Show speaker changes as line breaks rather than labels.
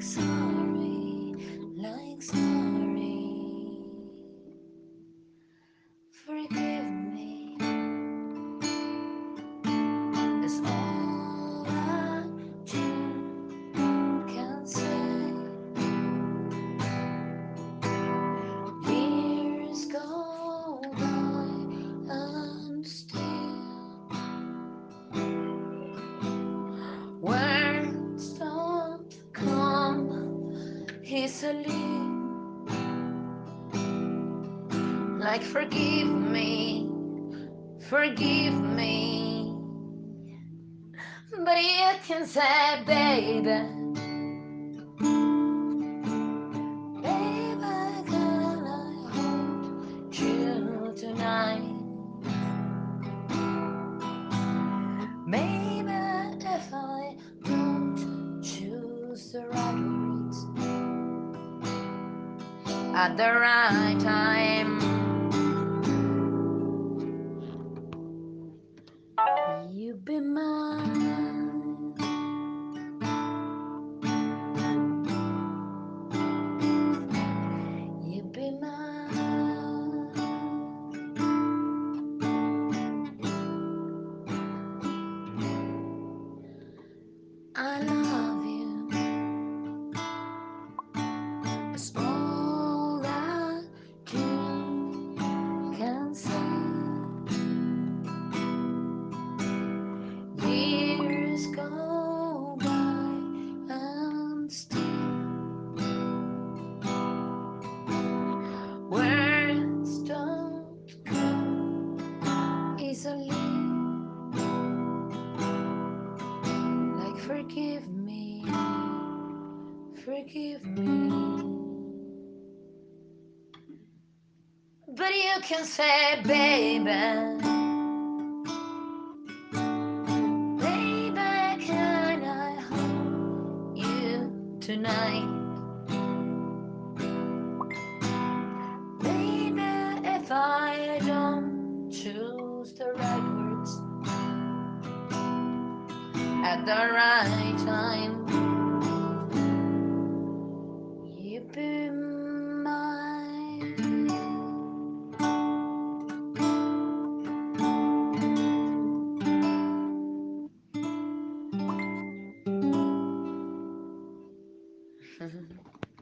sorry. easily. Like, forgive me, forgive me. But you can say, baby. At the right time, easily. Like forgive me, forgive me. But you can say, baby, baby, can I hold you tonight? Baby, if I at the right time,